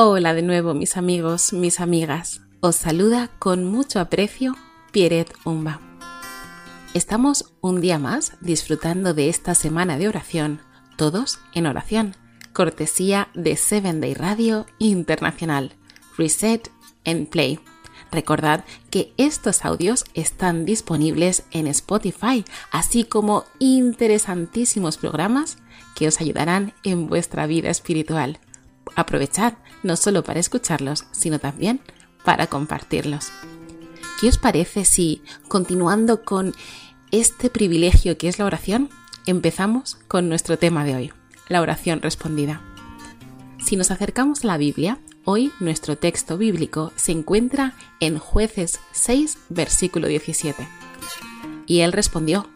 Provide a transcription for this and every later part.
Hola de nuevo mis amigos, mis amigas. Os saluda con mucho aprecio Pieret Umba. Estamos un día más disfrutando de esta semana de oración, todos en oración, cortesía de Seven Day Radio Internacional. Reset and Play. Recordad que estos audios están disponibles en Spotify, así como interesantísimos programas que os ayudarán en vuestra vida espiritual. Aprovechad no solo para escucharlos, sino también para compartirlos. ¿Qué os parece si, continuando con este privilegio que es la oración, empezamos con nuestro tema de hoy, la oración respondida? Si nos acercamos a la Biblia, Hoy nuestro texto bíblico se encuentra en jueces 6, versículo 17. Y él respondió,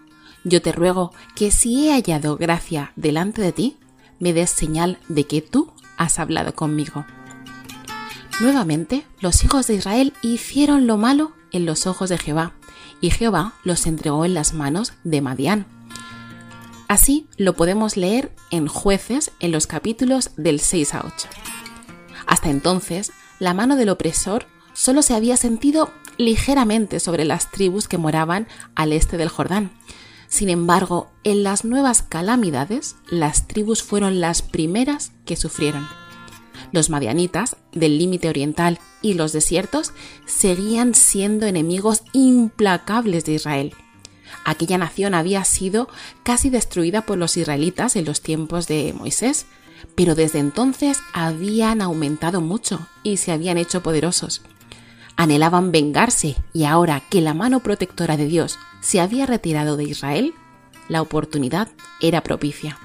Yo te ruego que si he hallado gracia delante de ti, me des señal de que tú has hablado conmigo. Nuevamente, los hijos de Israel hicieron lo malo en los ojos de Jehová, y Jehová los entregó en las manos de Madián. Así lo podemos leer en jueces en los capítulos del 6 a 8. Hasta entonces, la mano del opresor solo se había sentido ligeramente sobre las tribus que moraban al este del Jordán. Sin embargo, en las nuevas calamidades, las tribus fueron las primeras que sufrieron. Los madianitas del límite oriental y los desiertos seguían siendo enemigos implacables de Israel. Aquella nación había sido casi destruida por los israelitas en los tiempos de Moisés, pero desde entonces habían aumentado mucho y se habían hecho poderosos. Anhelaban vengarse y ahora que la mano protectora de Dios se había retirado de Israel, la oportunidad era propicia.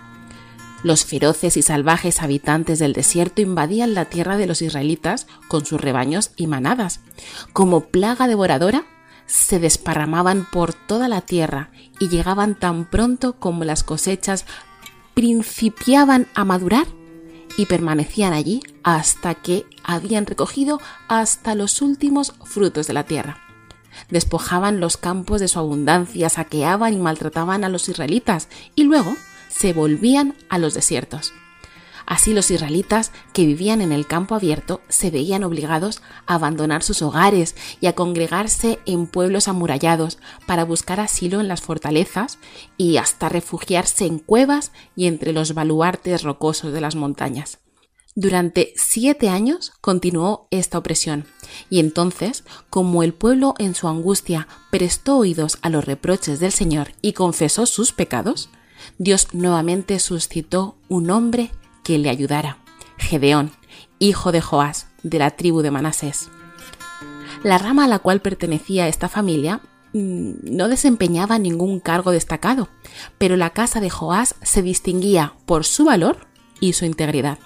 Los feroces y salvajes habitantes del desierto invadían la tierra de los israelitas con sus rebaños y manadas. Como plaga devoradora, se desparramaban por toda la tierra y llegaban tan pronto como las cosechas principiaban a madurar y permanecían allí hasta que habían recogido hasta los últimos frutos de la tierra. Despojaban los campos de su abundancia, saqueaban y maltrataban a los israelitas y luego se volvían a los desiertos. Así los israelitas que vivían en el campo abierto se veían obligados a abandonar sus hogares y a congregarse en pueblos amurallados para buscar asilo en las fortalezas y hasta refugiarse en cuevas y entre los baluartes rocosos de las montañas. Durante siete años continuó esta opresión, y entonces, como el pueblo en su angustia prestó oídos a los reproches del Señor y confesó sus pecados, Dios nuevamente suscitó un hombre que le ayudara, Gedeón, hijo de Joás, de la tribu de Manasés. La rama a la cual pertenecía esta familia mm, no desempeñaba ningún cargo destacado, pero la casa de Joás se distinguía por su valor y su integridad.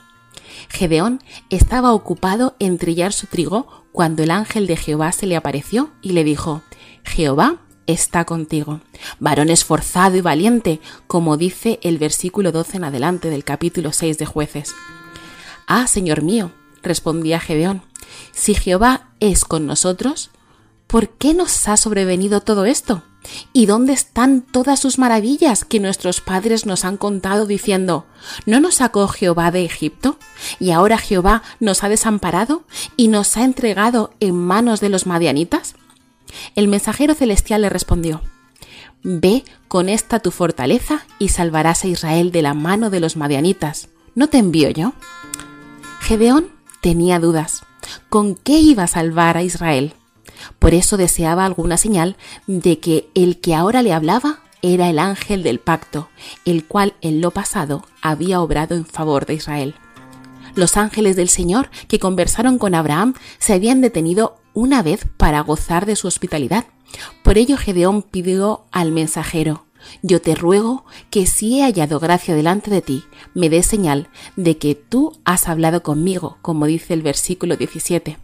Gedeón estaba ocupado en trillar su trigo cuando el ángel de Jehová se le apareció y le dijo, Jehová está contigo. Varón esforzado y valiente, como dice el versículo 12 en adelante del capítulo 6 de jueces. Ah, Señor mío, respondía Gedeón, si Jehová es con nosotros, ¿por qué nos ha sobrevenido todo esto? ¿Y dónde están todas sus maravillas que nuestros padres nos han contado diciendo, ¿no nos sacó Jehová de Egipto? ¿Y ahora Jehová nos ha desamparado y nos ha entregado en manos de los madianitas? El mensajero celestial le respondió, Ve con esta tu fortaleza y salvarás a Israel de la mano de los madianitas. ¿No te envío yo? Gedeón tenía dudas. ¿Con qué iba a salvar a Israel? Por eso deseaba alguna señal de que el que ahora le hablaba era el ángel del pacto, el cual en lo pasado había obrado en favor de Israel. Los ángeles del Señor que conversaron con Abraham se habían detenido una vez para gozar de su hospitalidad. Por ello Gedeón pidió al mensajero, yo te ruego que si he hallado gracia delante de ti, me dé señal de que tú has hablado conmigo, como dice el versículo 17.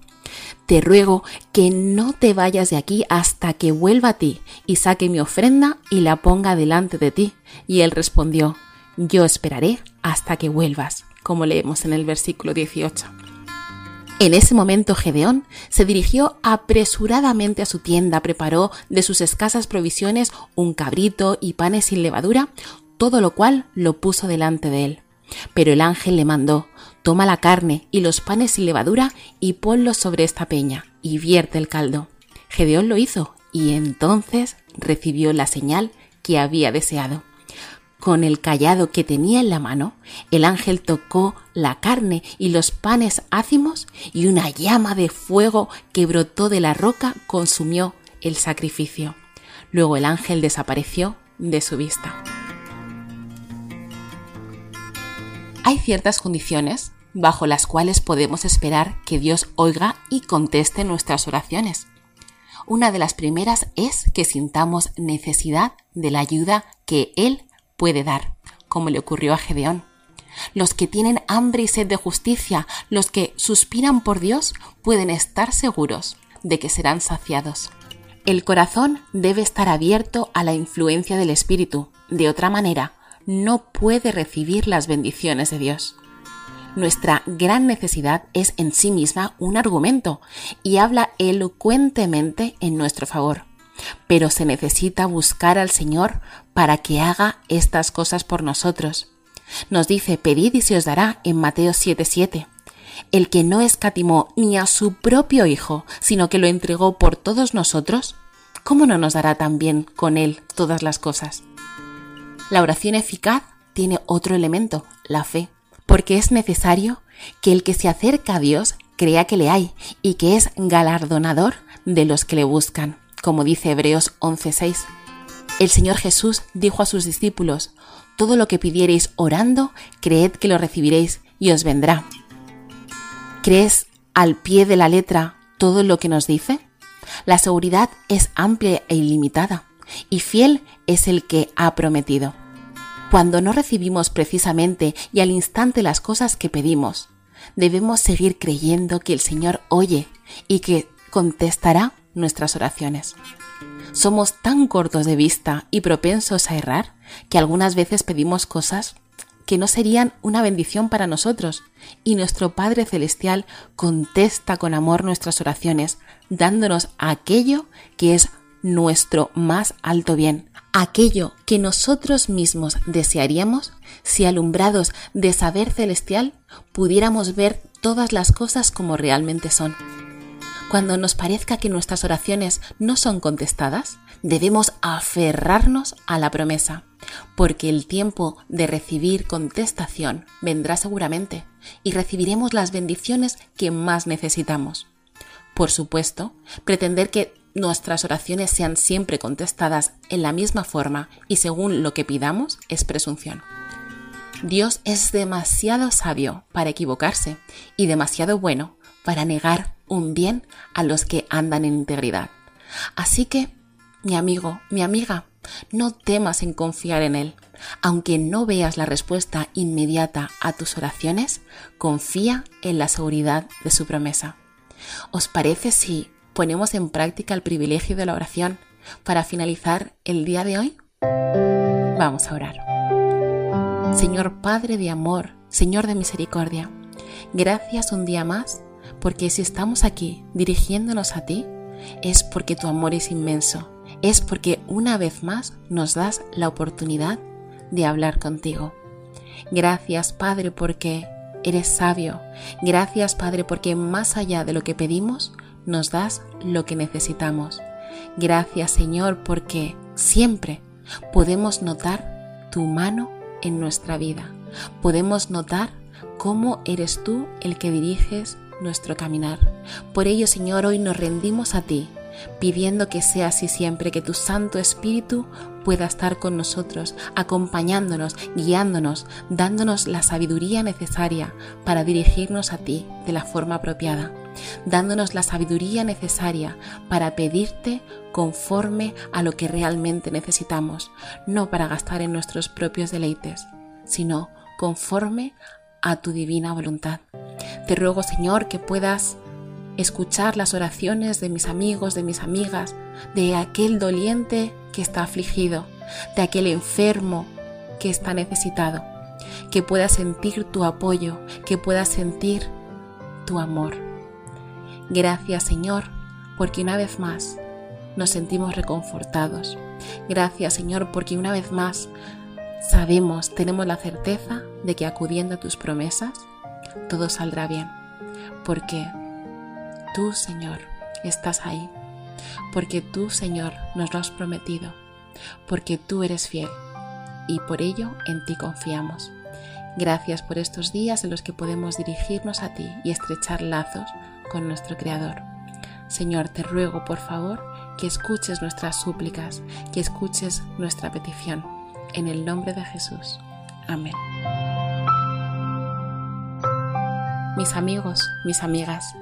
Te ruego que no te vayas de aquí hasta que vuelva a ti y saque mi ofrenda y la ponga delante de ti. Y él respondió, yo esperaré hasta que vuelvas, como leemos en el versículo 18. En ese momento Gedeón se dirigió apresuradamente a su tienda, preparó de sus escasas provisiones un cabrito y panes sin levadura, todo lo cual lo puso delante de él. Pero el ángel le mandó, toma la carne y los panes sin levadura y ponlos sobre esta peña y vierte el caldo. Gedeón lo hizo y entonces recibió la señal que había deseado. Con el callado que tenía en la mano, el ángel tocó la carne y los panes ácimos y una llama de fuego que brotó de la roca consumió el sacrificio. Luego el ángel desapareció de su vista. Hay ciertas condiciones bajo las cuales podemos esperar que Dios oiga y conteste nuestras oraciones. Una de las primeras es que sintamos necesidad de la ayuda que Él puede dar, como le ocurrió a Gedeón. Los que tienen hambre y sed de justicia, los que suspiran por Dios, pueden estar seguros de que serán saciados. El corazón debe estar abierto a la influencia del Espíritu, de otra manera, no puede recibir las bendiciones de Dios. Nuestra gran necesidad es en sí misma un argumento y habla elocuentemente en nuestro favor. Pero se necesita buscar al Señor para que haga estas cosas por nosotros. Nos dice, pedid y se os dará en Mateo 7:7. El que no escatimó ni a su propio Hijo, sino que lo entregó por todos nosotros, ¿cómo no nos dará también con Él todas las cosas? La oración eficaz tiene otro elemento, la fe porque es necesario que el que se acerca a Dios crea que le hay y que es galardonador de los que le buscan, como dice Hebreos 11:6. El Señor Jesús dijo a sus discípulos, todo lo que pidiereis orando, creed que lo recibiréis y os vendrá. ¿Crees al pie de la letra todo lo que nos dice? La seguridad es amplia e ilimitada, y fiel es el que ha prometido cuando no recibimos precisamente y al instante las cosas que pedimos. Debemos seguir creyendo que el Señor oye y que contestará nuestras oraciones. Somos tan cortos de vista y propensos a errar que algunas veces pedimos cosas que no serían una bendición para nosotros, y nuestro Padre Celestial contesta con amor nuestras oraciones, dándonos aquello que es nuestro más alto bien, aquello que nosotros mismos desearíamos si alumbrados de saber celestial pudiéramos ver todas las cosas como realmente son. Cuando nos parezca que nuestras oraciones no son contestadas, debemos aferrarnos a la promesa, porque el tiempo de recibir contestación vendrá seguramente y recibiremos las bendiciones que más necesitamos. Por supuesto, pretender que nuestras oraciones sean siempre contestadas en la misma forma y según lo que pidamos es presunción. Dios es demasiado sabio para equivocarse y demasiado bueno para negar un bien a los que andan en integridad. Así que, mi amigo, mi amiga, no temas en confiar en Él. Aunque no veas la respuesta inmediata a tus oraciones, confía en la seguridad de su promesa. ¿Os parece si ponemos en práctica el privilegio de la oración para finalizar el día de hoy? Vamos a orar. Señor Padre de amor, Señor de misericordia, gracias un día más porque si estamos aquí dirigiéndonos a ti, es porque tu amor es inmenso, es porque una vez más nos das la oportunidad de hablar contigo. Gracias Padre porque eres sabio, gracias Padre porque más allá de lo que pedimos, nos das lo que necesitamos. Gracias Señor porque siempre podemos notar tu mano en nuestra vida. Podemos notar cómo eres tú el que diriges nuestro caminar. Por ello Señor hoy nos rendimos a ti pidiendo que sea así siempre, que tu Santo Espíritu pueda estar con nosotros, acompañándonos, guiándonos, dándonos la sabiduría necesaria para dirigirnos a ti de la forma apropiada, dándonos la sabiduría necesaria para pedirte conforme a lo que realmente necesitamos, no para gastar en nuestros propios deleites, sino conforme a tu divina voluntad. Te ruego, Señor, que puedas escuchar las oraciones de mis amigos, de mis amigas, de aquel doliente que está afligido, de aquel enfermo que está necesitado, que pueda sentir tu apoyo, que pueda sentir tu amor. Gracias Señor, porque una vez más nos sentimos reconfortados. Gracias Señor, porque una vez más sabemos, tenemos la certeza de que acudiendo a tus promesas, todo saldrá bien, porque tú, Señor, estás ahí, porque tú, Señor, nos lo has prometido, porque tú eres fiel y por ello en ti confiamos. Gracias por estos días en los que podemos dirigirnos a ti y estrechar lazos con nuestro Creador. Señor, te ruego por favor que escuches nuestras súplicas, que escuches nuestra petición. En el nombre de Jesús. Amén. Mis amigos, mis amigas,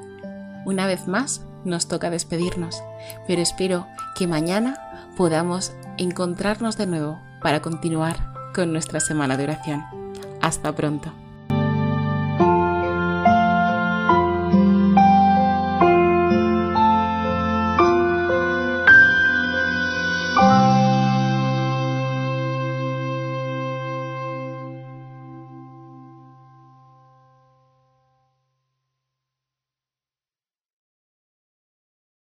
una vez más nos toca despedirnos, pero espero que mañana podamos encontrarnos de nuevo para continuar con nuestra semana de oración. Hasta pronto.